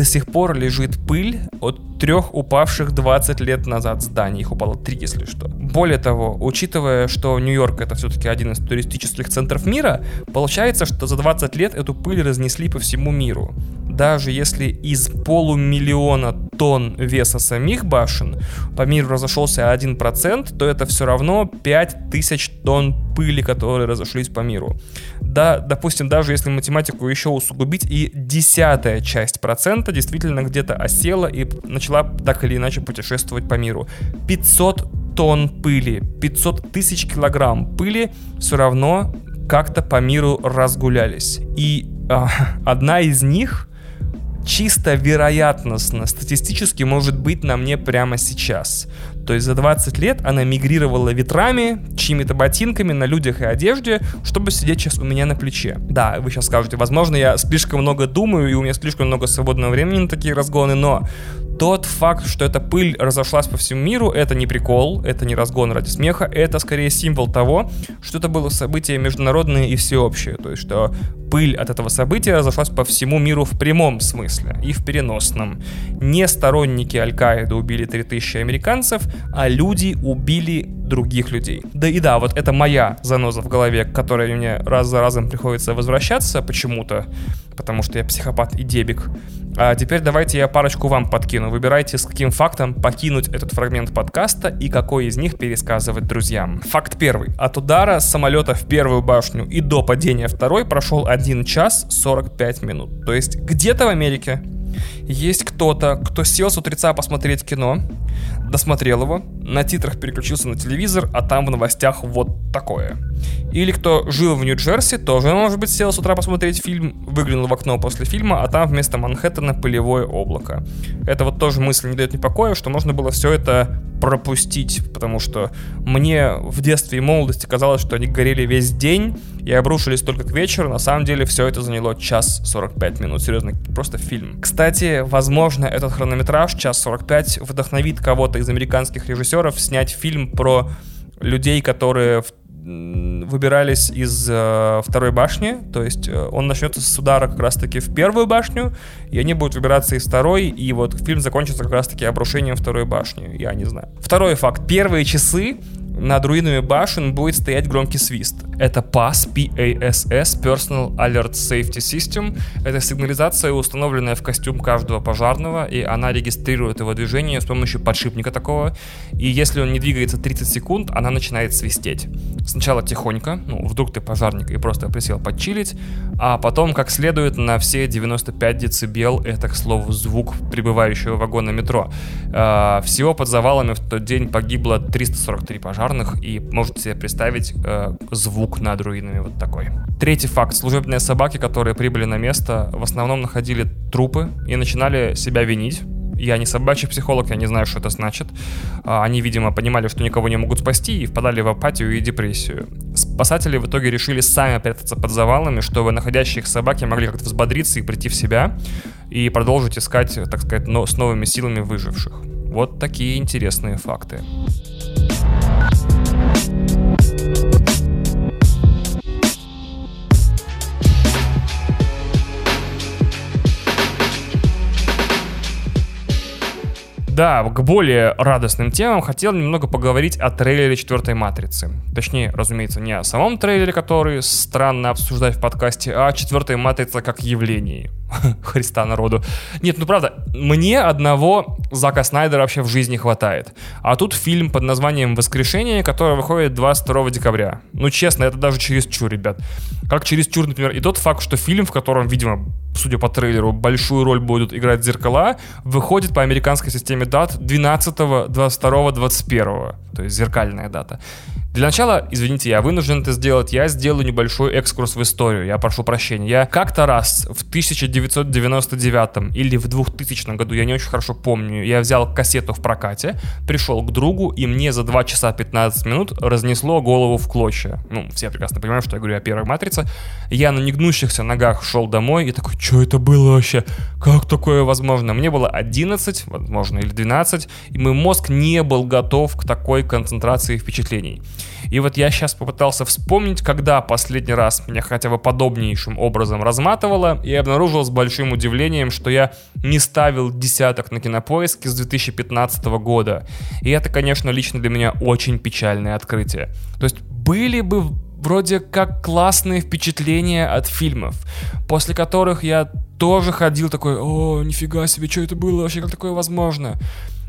[SPEAKER 1] до сих пор лежит пыль от трех упавших 20 лет назад зданий. Их упало три, если что. Более того, учитывая, что Нью-Йорк это все-таки один из туристических центров мира, получается, что за 20 лет эту пыль разнесли по всему миру. Даже если из полумиллиона тонн веса самих башен по миру разошелся 1%, то это все равно 5000 тонн пыли, которые разошлись по миру. Да, допустим, даже если математику еще усугубить, и десятая часть процента действительно где-то осела и начала так или иначе путешествовать по миру. 500 тонн пыли, 500 тысяч килограмм пыли все равно как-то по миру разгулялись. И э, *laughs* одна из них чисто вероятностно, статистически может быть на мне прямо сейчас. То есть за 20 лет она мигрировала ветрами, чьими-то ботинками на людях и одежде, чтобы сидеть сейчас у меня на плече. Да, вы сейчас скажете, возможно, я слишком много думаю, и у меня слишком много свободного времени на такие разгоны, но тот факт, что эта пыль разошлась по всему миру, это не прикол, это не разгон ради смеха, это скорее символ того, что это было событие международное и всеобщее. То есть, что пыль от этого события разошлась по всему миру в прямом смысле и в переносном. Не сторонники Аль-Каиды убили 3000 американцев, а люди убили других людей. Да и да, вот это моя заноза в голове, к которой мне раз за разом приходится возвращаться почему-то, потому что я психопат и дебик. А теперь давайте я парочку вам подкину. Выбирайте, с каким фактом покинуть этот фрагмент подкаста и какой из них пересказывать друзьям. Факт первый. От удара самолета в первую башню и до падения второй прошел 1 час 45 минут. То есть где-то в Америке есть кто-то, кто сел с утреца посмотреть кино, досмотрел его, на титрах переключился на телевизор, а там в новостях вот такое. Или кто жил в Нью-Джерси, тоже, может быть, сел с утра посмотреть фильм, выглянул в окно после фильма, а там вместо Манхэттена пылевое облако. Это вот тоже мысль не дает мне покоя, что можно было все это пропустить, потому что мне в детстве и молодости казалось, что они горели весь день и обрушились только к вечеру. На самом деле все это заняло час 45 минут. Серьезно, просто фильм. Кстати, возможно, этот хронометраж, час 45, вдохновит кого-то из американских режиссеров снять фильм про людей, которые в выбирались из э, второй башни, то есть э, он начнется с удара как раз-таки в первую башню, и они будут выбираться из второй, и вот фильм закончится как раз-таки обрушением второй башни, я не знаю. Второй факт. Первые часы над руинами башен будет стоять громкий свист. Это PAS, PASS, Personal Alert Safety System. Это сигнализация, установленная в костюм каждого пожарного, и она регистрирует его движение с помощью подшипника такого. И если он не двигается 30 секунд, она начинает свистеть. Сначала тихонько, ну, вдруг ты пожарник и просто присел подчилить, а потом как следует на все 95 децибел, это, к слову, звук прибывающего вагона метро. А, всего под завалами в тот день погибло 343 пожарных, пожарных, и можете себе представить э, звук над руинами вот такой. Третий факт. Служебные собаки, которые прибыли на место, в основном находили трупы и начинали себя винить я не собачий психолог, я не знаю, что это значит. А, они, видимо, понимали, что никого не могут спасти и впадали в апатию и депрессию. Спасатели в итоге решили сами прятаться под завалами, чтобы находящие собаки могли как-то взбодриться и прийти в себя и продолжить искать, так сказать, но с новыми силами выживших. Вот такие интересные факты. Да, к более радостным темам хотел немного поговорить о трейлере четвертой матрицы. Точнее, разумеется, не о самом трейлере, который странно обсуждать в подкасте, а о четвертой матрице как явлении. *laughs* Христа народу. Нет, ну правда, мне одного Зака Снайдера вообще в жизни хватает. А тут фильм под названием «Воскрешение», который выходит 22 декабря. Ну честно, это даже через чур, ребят. Как через чур, например, и тот факт, что фильм, в котором, видимо, судя по трейлеру, большую роль будут играть зеркала, выходит по американской системе дат 12, 22, 21. То есть зеркальная дата. Для начала, извините, я вынужден это сделать, я сделаю небольшой экскурс в историю, я прошу прощения. Я как-то раз в 1999 или в 2000 году, я не очень хорошо помню, я взял кассету в прокате, пришел к другу, и мне за 2 часа 15 минут разнесло голову в клочья. Ну, все прекрасно понимают, что я говорю о первой матрице. Я на негнущихся ногах шел домой и такой, что это было вообще? Как такое возможно? Мне было 11, возможно, или 12, и мой мозг не был готов к такой концентрации впечатлений. И вот я сейчас попытался вспомнить, когда последний раз меня хотя бы подобнейшим образом разматывало, и обнаружил с большим удивлением, что я не ставил десяток на кинопоиске с 2015 года. И это, конечно, лично для меня очень печальное открытие. То есть были бы вроде как классные впечатления от фильмов, после которых я тоже ходил такой, о, нифига себе, что это было вообще, как такое возможно?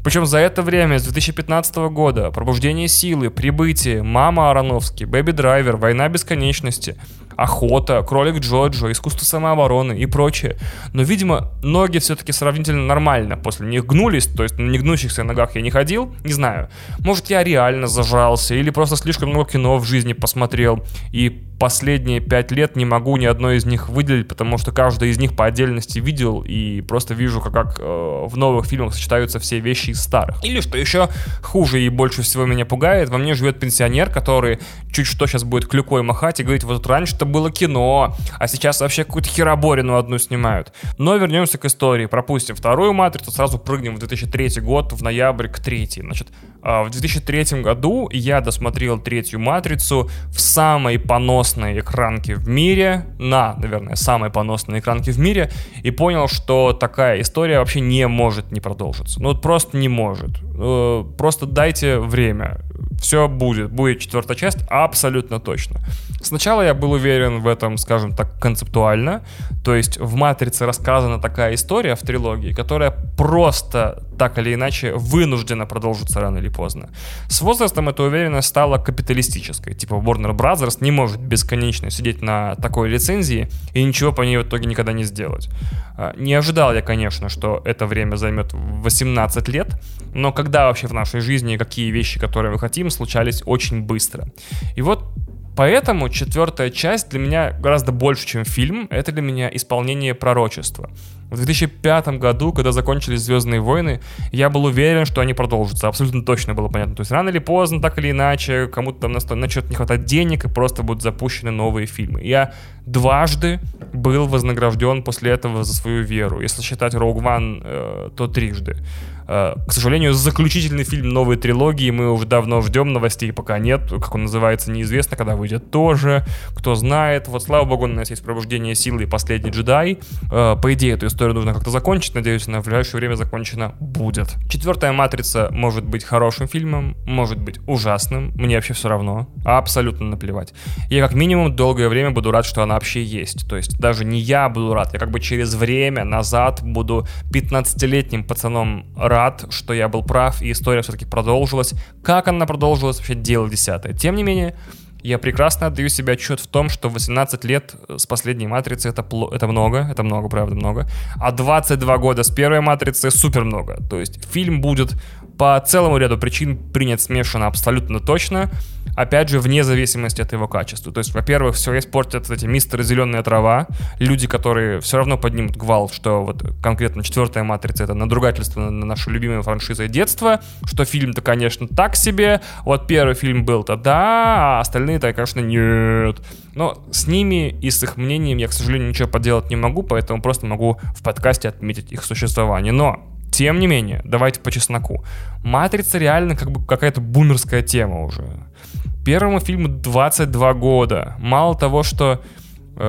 [SPEAKER 1] Причем за это время, с 2015 года, «Пробуждение силы», «Прибытие», «Мама Ароновский», «Бэби Драйвер», «Война бесконечности», охота, кролик Джоджо, искусство самообороны и прочее. Но, видимо, ноги все-таки сравнительно нормально после них гнулись, то есть на негнущихся ногах я не ходил, не знаю. Может, я реально зажрался или просто слишком много кино в жизни посмотрел и последние пять лет не могу ни одной из них выделить, потому что каждая из них по отдельности видел и просто вижу, как, как э, в новых фильмах сочетаются все вещи из старых. Или, что еще хуже и больше всего меня пугает, во мне живет пенсионер, который чуть что сейчас будет клюкой махать и говорить, вот раньше это было кино, а сейчас вообще какую-то хероборину одну снимают. Но вернемся к истории. Пропустим вторую матрицу, сразу прыгнем в 2003 год, в ноябрь к третьей. Значит, а, в 2003 году я досмотрел третью матрицу в самой поносной экранке в мире, на, наверное, самой поносной экранке в мире, и понял, что такая история вообще не может не продолжиться. Ну, вот просто не может. Э, просто дайте время все будет. Будет четвертая часть, абсолютно точно. Сначала я был уверен в этом, скажем так, концептуально. То есть в «Матрице» рассказана такая история в трилогии, которая просто так или иначе вынуждена продолжиться рано или поздно. С возрастом эта уверенность стала капиталистической. Типа Warner Brothers не может бесконечно сидеть на такой лицензии и ничего по ней в итоге никогда не сделать. А, не ожидал я, конечно, что это время займет 18 лет, но когда вообще в нашей жизни какие вещи, которые мы хотим, случались очень быстро. И вот Поэтому четвертая часть для меня гораздо больше, чем фильм. Это для меня исполнение пророчества. В 2005 году, когда закончились «Звездные войны», я был уверен, что они продолжатся. Абсолютно точно было понятно. То есть рано или поздно, так или иначе, кому-то там начнет не хватать денег, и просто будут запущены новые фильмы. Я дважды был вознагражден после этого за свою веру. Если считать Rogue One, э, то трижды. Э, к сожалению, заключительный фильм новой трилогии мы уже давно ждем, новостей пока нет. Как он называется, неизвестно, когда выйдет тоже. Кто знает. Вот, слава богу, у нас есть «Пробуждение силы» и «Последний джедай». Э, по идее, эту историю нужно как-то закончить. Надеюсь, она в ближайшее время закончена будет. Четвертая «Матрица» может быть хорошим фильмом, может быть ужасным. Мне вообще все равно. Абсолютно наплевать. Я как минимум долгое время буду рад, что она вообще есть. То есть даже не я буду рад, я как бы через время назад буду 15-летним пацаном рад, что я был прав, и история все-таки продолжилась. Как она продолжилась, вообще дело десятое. Тем не менее, я прекрасно отдаю себе отчет в том, что 18 лет с последней матрицы это, это много, это много, правда, много. А 22 года с первой матрицы супер много. То есть фильм будет по целому ряду причин принят смешанно абсолютно точно опять же, вне зависимости от его качества. То есть, во-первых, все испортят эти мистеры зеленая трава, люди, которые все равно поднимут гвалт, что вот конкретно четвертая матрица это надругательство на нашу любимую франшизу детства, что фильм-то, конечно, так себе, вот первый фильм был-то да, а остальные-то, конечно, нет. Но с ними и с их мнением я, к сожалению, ничего поделать не могу, поэтому просто могу в подкасте отметить их существование. Но тем не менее, давайте по чесноку. Матрица реально как бы какая-то бумерская тема уже. Первому фильму 22 года. Мало того, что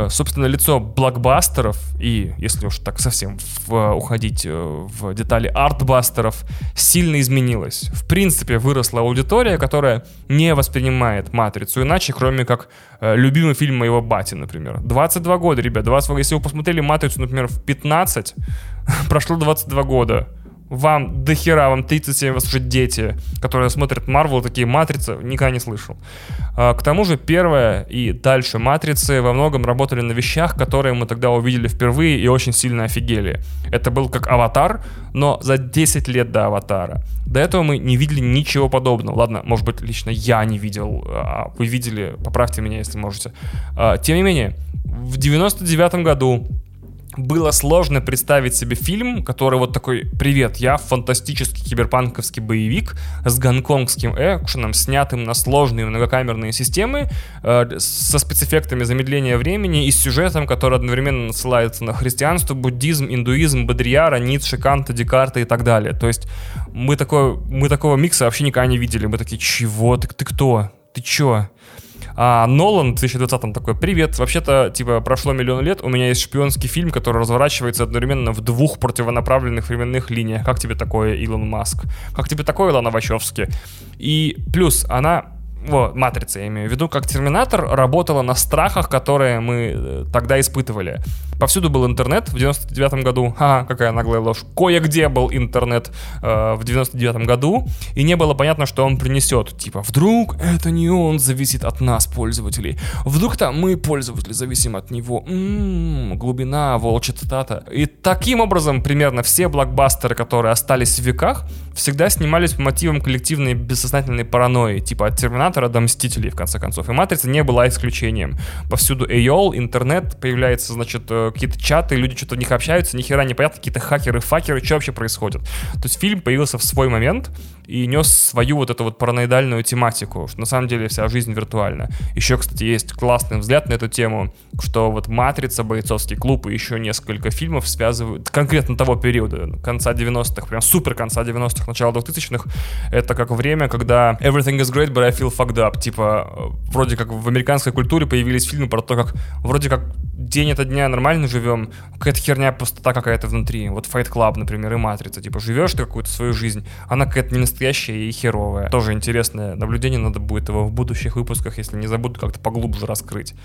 [SPEAKER 1] собственно, лицо блокбастеров и, если уж так совсем в, уходить э, в детали артбастеров, сильно изменилось. В принципе, выросла аудитория, которая не воспринимает «Матрицу» иначе, кроме как э, любимый фильм моего бати, например. 22 года, ребят. 22, если вы посмотрели «Матрицу», например, в 15, *laughs* прошло 22 года вам до хера, вам 37, у вас уже дети, которые смотрят Марвел, такие матрицы, никогда не слышал. А, к тому же первая и дальше матрицы во многом работали на вещах, которые мы тогда увидели впервые и очень сильно офигели. Это был как аватар, но за 10 лет до аватара. До этого мы не видели ничего подобного. Ладно, может быть, лично я не видел, а вы видели, поправьте меня, если можете. А, тем не менее, в 99 году было сложно представить себе фильм, который вот такой «Привет, я фантастический киберпанковский боевик с гонконгским экшеном, снятым на сложные многокамерные системы, э, со спецэффектами замедления времени и с сюжетом, который одновременно ссылается на христианство, буддизм, индуизм, Бодрияра, Ницше, Канта, Декарта и так далее». То есть мы, такой, мы такого микса вообще никогда не видели. Мы такие «Чего? Ты, ты кто? Ты чё?» А Нолан в 2020-м такой, привет, вообще-то, типа, прошло миллион лет, у меня есть шпионский фильм, который разворачивается одновременно в двух противонаправленных временных линиях. Как тебе такое, Илон Маск? Как тебе такое, Лана Вачовски? И плюс, она вот, матрица, я имею в виду, как Терминатор работала на страхах, которые мы э, тогда испытывали. Повсюду был интернет в 99 году. Ха, какая наглая ложь. Кое-где был интернет э, в 99 году, и не было понятно, что он принесет. Типа, вдруг это не он зависит от нас, пользователей. Вдруг там мы, пользователи, зависим от него. М-м, глубина, волчья цитата. И таким образом примерно все блокбастеры, которые остались в веках, всегда снимались по мотивам коллективной бессознательной паранойи, типа от Терминатора до Мстителей, в конце концов. И Матрица не была исключением. Повсюду AOL, интернет, появляется, значит, э, какие-то чаты, люди что-то в них общаются, ни хера непонятно, какие-то хакеры, факеры, что вообще происходит. То есть фильм появился в свой момент и нес свою вот эту вот параноидальную тематику, что на самом деле вся жизнь виртуальна. Еще, кстати, есть классный взгляд на эту тему, что вот «Матрица», «Бойцовский клуб» и еще несколько фильмов связывают конкретно того периода, конца 90-х, прям супер конца 90-х, начала 2000-х. Это как время, когда «Everything is great, but I feel fucked up». Типа, вроде как в американской культуре появились фильмы про то, как вроде как день это дня нормально живем, какая-то херня пустота какая-то внутри. Вот Fight Club, например, и Матрица. Типа, живешь ты какую-то свою жизнь, она какая-то не настоящая и херовая. Тоже интересное наблюдение, надо будет его в будущих выпусках, если не забуду, как-то поглубже раскрыть.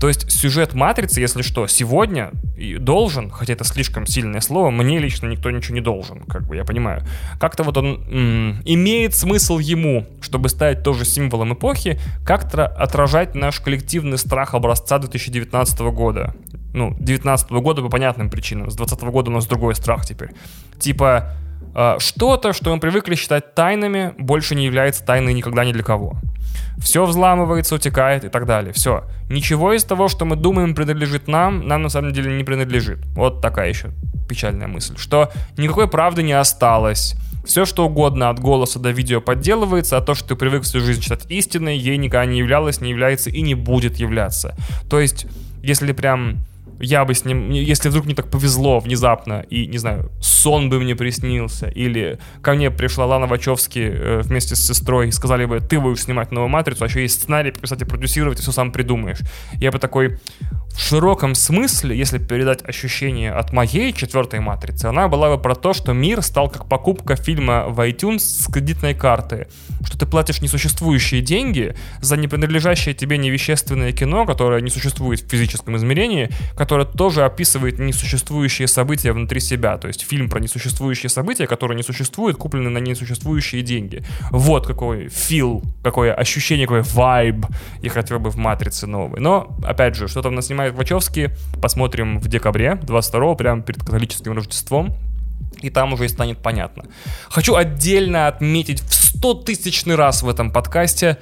[SPEAKER 1] То есть сюжет Матрицы, если что, сегодня должен, хотя это слишком сильное слово, мне лично никто ничего не должен, как бы я понимаю. Как-то вот он м- имеет смысл ему, чтобы стать тоже символом эпохи, как-то отражать наш коллективный страх образца 2019 года ну, 19 -го года по понятным причинам. С 20 -го года у нас другой страх теперь. Типа, что-то, что мы привыкли считать тайнами, больше не является тайной никогда ни для кого. Все взламывается, утекает и так далее. Все. Ничего из того, что мы думаем принадлежит нам, нам на самом деле не принадлежит. Вот такая еще печальная мысль. Что никакой правды не осталось. Все, что угодно от голоса до видео подделывается, а то, что ты привык всю жизнь считать истиной, ей никогда не являлось, не является и не будет являться. То есть, если прям я бы с ним, если вдруг мне так повезло внезапно, и, не знаю, сон бы мне приснился, или ко мне пришла Лана Вачовски э, вместе с сестрой и сказали бы, ты будешь снимать новую «Матрицу», а еще есть сценарий писать и продюсировать, и все сам придумаешь. Я бы такой, в широком смысле, если передать ощущение от моей четвертой матрицы, она была бы про то, что мир стал как покупка фильма в iTunes с кредитной карты. Что ты платишь несуществующие деньги за непринадлежащее тебе невещественное кино, которое не существует в физическом измерении, которое тоже описывает несуществующие события внутри себя. То есть фильм про несуществующие события, которые не существуют, куплены на несуществующие деньги. Вот какой фил, какое ощущение, какой вайб я хотел бы в «Матрице» новой. Но, опять же, что там нас снимает Вачовски, посмотрим в декабре 22 прямо перед католическим Рождеством. и там уже и станет понятно. Хочу отдельно отметить в 100 тысячный раз в этом подкасте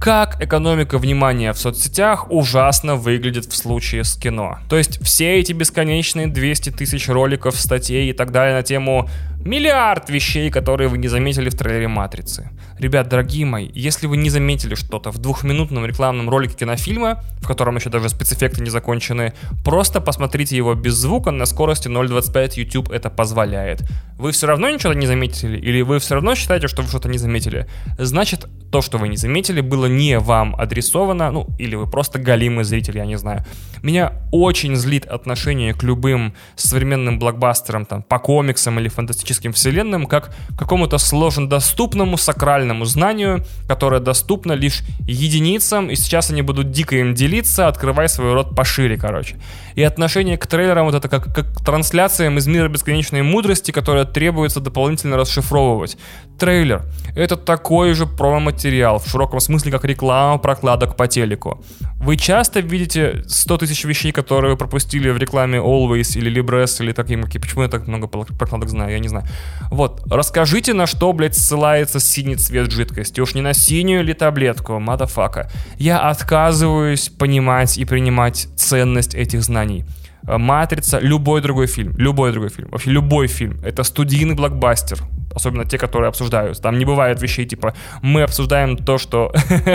[SPEAKER 1] как экономика внимания в соцсетях ужасно выглядит в случае с кино. То есть все эти бесконечные 200 тысяч роликов, статей и так далее на тему миллиард вещей, которые вы не заметили в трейлере «Матрицы». Ребят, дорогие мои, если вы не заметили что-то в двухминутном рекламном ролике кинофильма, в котором еще даже спецэффекты не закончены, просто посмотрите его без звука на скорости 0.25, YouTube это позволяет. Вы все равно ничего не заметили? Или вы все равно считаете, что вы что-то не заметили? Значит, то, что вы не заметили, было не вам адресовано, ну, или вы просто галимый зритель, я не знаю. Меня очень злит отношение к любым современным блокбастерам, там, по комиксам или фантастическим вселенным, как какому-то сложно доступному сакральному знанию, которое доступно лишь единицам, и сейчас они будут дико им делиться, открывая свой рот пошире, короче. И отношение к трейлерам вот это как, как к трансляциям из мира бесконечной мудрости, которое требуется дополнительно расшифровывать. Трейлер — это такой же промо-материал, в широком смысле, как реклама прокладок по телеку. Вы часто видите 100 тысяч вещей, которые вы пропустили в рекламе Always или Libres или таким, почему я так много прокладок знаю, я не знаю. Вот, расскажите, на что, блядь, ссылается синий цвет жидкости. Уж не на синюю или таблетку, мадафака. Я отказываюсь понимать и принимать ценность этих знаний. Матрица, любой другой фильм, любой другой фильм, вообще любой фильм, это студийный блокбастер, особенно те, которые обсуждаются. Там не бывает вещей типа мы обсуждаем то, что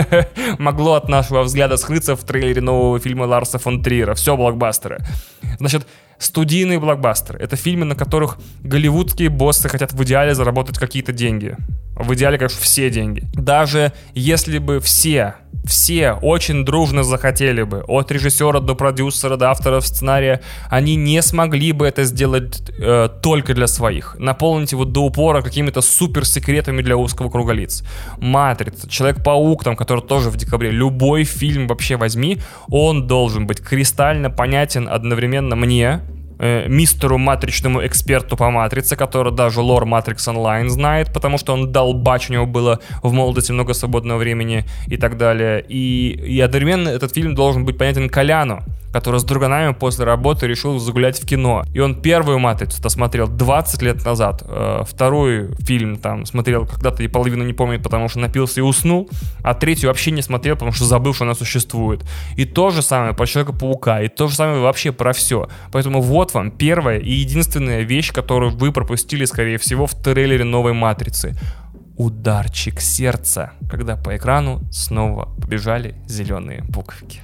[SPEAKER 1] *laughs* могло от нашего взгляда скрыться в трейлере нового фильма Ларса фон Триера. Все блокбастеры. Значит, студийные блокбастеры. Это фильмы, на которых голливудские боссы хотят в идеале заработать какие-то деньги. В идеале, конечно, все деньги. Даже если бы все все очень дружно захотели бы, от режиссера до продюсера до авторов сценария, они не смогли бы это сделать э, только для своих. Наполнить его до упора какими-то суперсекретами для узкого круга лиц. Матрица, Человек-паук, там, который тоже в декабре, любой фильм вообще возьми, он должен быть кристально понятен одновременно мне, э, мистеру матричному эксперту по матрице, который даже лор Matrix Online знает, потому что он долбач, у него было в молодости много свободного времени и так далее. И, и одновременно этот фильм должен быть понятен Коляну, который с друганами после работы решил загулять в кино. И он первую «Матрицу» смотрел 20 лет назад, э, второй фильм там смотрел когда-то и половину не помнит, потому что напился и уснул, а третью вообще не смотрел, потому что забыл, что она существует. И то же самое про Человека-паука, и то же самое вообще про все. Поэтому вот вам первая и единственная вещь, которую вы пропустили, скорее всего, в трейлере новой «Матрицы» ударчик сердца, когда по экрану снова побежали зеленые буковки.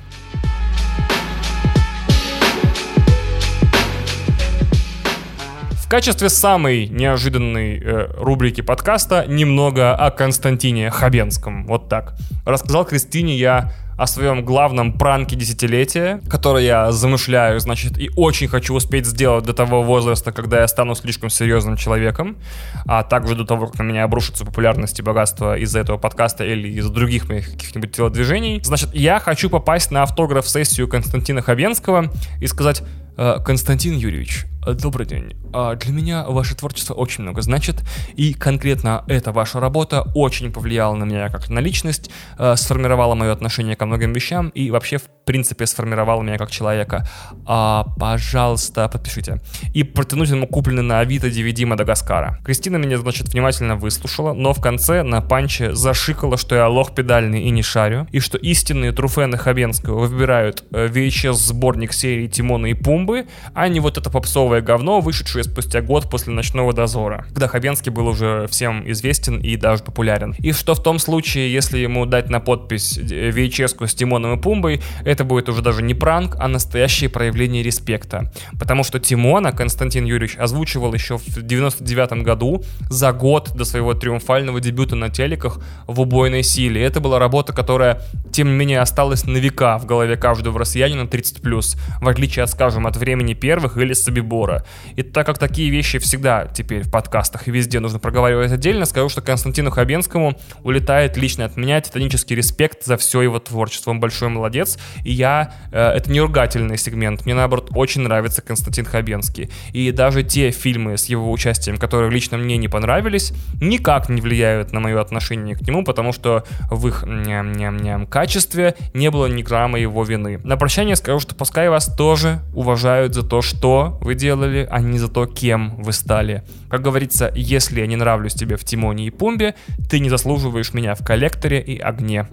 [SPEAKER 1] В качестве самой неожиданной э, рубрики подкаста немного о Константине Хабенском. Вот так. Рассказал Кристине я о своем главном пранке десятилетия, который я замышляю, значит, и очень хочу успеть сделать до того возраста, когда я стану слишком серьезным человеком, а также до того, как на меня обрушится популярность и богатство из-за этого подкаста или из-за других моих каких-нибудь телодвижений. Значит, я хочу попасть на автограф-сессию Константина Хабенского и сказать, «Э, Константин Юрьевич, Э, добрый день. А, для меня ваше творчество очень много значит, и конкретно эта ваша работа очень повлияла на меня как на личность, э, сформировала мое отношение ко многим вещам и вообще, в принципе, сформировала меня как человека. А, пожалуйста, подпишите. И протянуть ему купленный на Авито DVD Мадагаскара. Кристина меня, значит, внимательно выслушала, но в конце на панче зашикала, что я лох педальный и не шарю, и что истинные труфены Хабенского выбирают э, VHS-сборник серии Тимона и Пумбы, а не вот это попсовое говно, вышедшее спустя год после «Ночного дозора», когда Хабенский был уже всем известен и даже популярен. И что в том случае, если ему дать на подпись VHS с Тимоном и Пумбой, это будет уже даже не пранк, а настоящее проявление респекта. Потому что Тимона Константин Юрьевич озвучивал еще в 99 году, за год до своего триумфального дебюта на телеках в «Убойной силе». Это была работа, которая, тем не менее, осталась на века в голове каждого россиянина 30+, в отличие от, скажем, от времени первых или Собибора. И так как такие вещи всегда теперь в подкастах и везде нужно проговаривать отдельно, скажу, что Константину Хабенскому улетает лично от меня титанический респект за все его творчество творчество, он большой молодец. И я... Э, это не ругательный сегмент. Мне, наоборот, очень нравится Константин Хабенский. И даже те фильмы с его участием, которые лично мне не понравились, никак не влияют на мое отношение к нему, потому что в их ням-ням-ням качестве не было ни грамма его вины. На прощание скажу, что пускай вас тоже уважают за то, что вы делали, а не за то, кем вы стали. Как говорится, если я не нравлюсь тебе в Тимоне и Пумбе, ты не заслуживаешь меня в коллекторе и огне.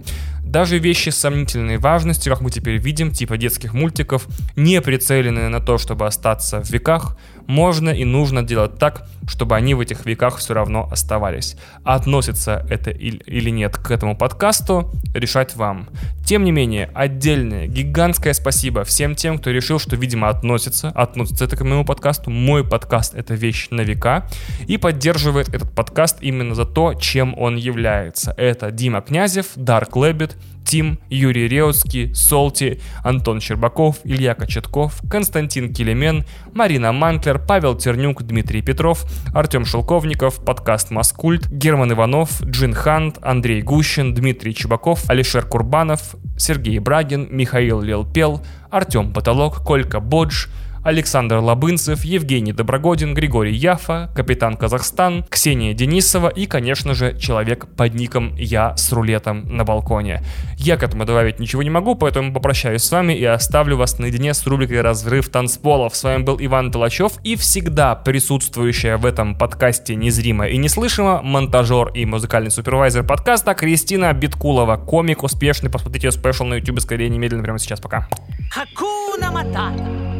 [SPEAKER 1] Даже вещи сомнительной важности, как мы теперь видим, типа детских мультиков, не прицеленные на то, чтобы остаться в веках, можно и нужно делать так, чтобы они в этих веках все равно оставались. относится это или нет к этому подкасту, решать вам. Тем не менее, отдельное гигантское спасибо всем тем, кто решил, что, видимо, относится, относится это к моему подкасту. Мой подкаст — это вещь на века, и поддерживает этот подкаст именно за то, чем он является. Это Дима Князев, Dark Лэббит, Тим, Юрий Реутский, Солти, Антон Щербаков, Илья Кочетков, Константин Келемен, Марина Манклер, Павел Тернюк, Дмитрий Петров, Артем Шелковников, подкаст Маскульт, Герман Иванов, Джин Хант, Андрей Гущин, Дмитрий Чебаков, Алишер Курбанов, Сергей Брагин, Михаил Лелпел, Артем Потолок, Колька Бодж, Александр Лабынцев, Евгений Доброгодин, Григорий Яфа, Капитан Казахстан, Ксения Денисова и, конечно же, человек под ником Я с рулетом на балконе. Я к этому добавить ничего не могу, поэтому попрощаюсь с вами и оставлю вас наедине с рубрикой «Разрыв танцполов». С вами был Иван Толачев и всегда присутствующая в этом подкасте незримо и неслышимо монтажер и музыкальный супервайзер подкаста Кристина Биткулова, комик успешный. Посмотрите ее спешл на YouTube скорее немедленно прямо сейчас. Пока. Хакуна Матата.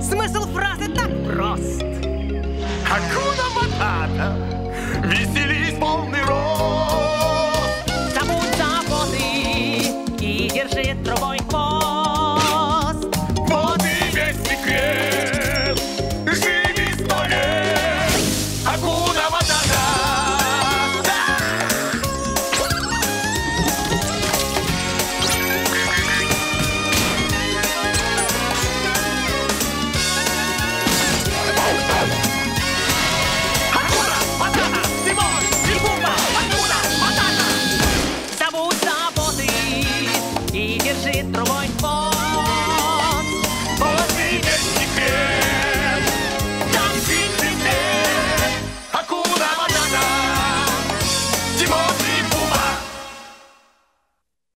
[SPEAKER 1] Смысл фразы так прост. акуна Матата, веселись полный рост. Забудь заботы и держи трубой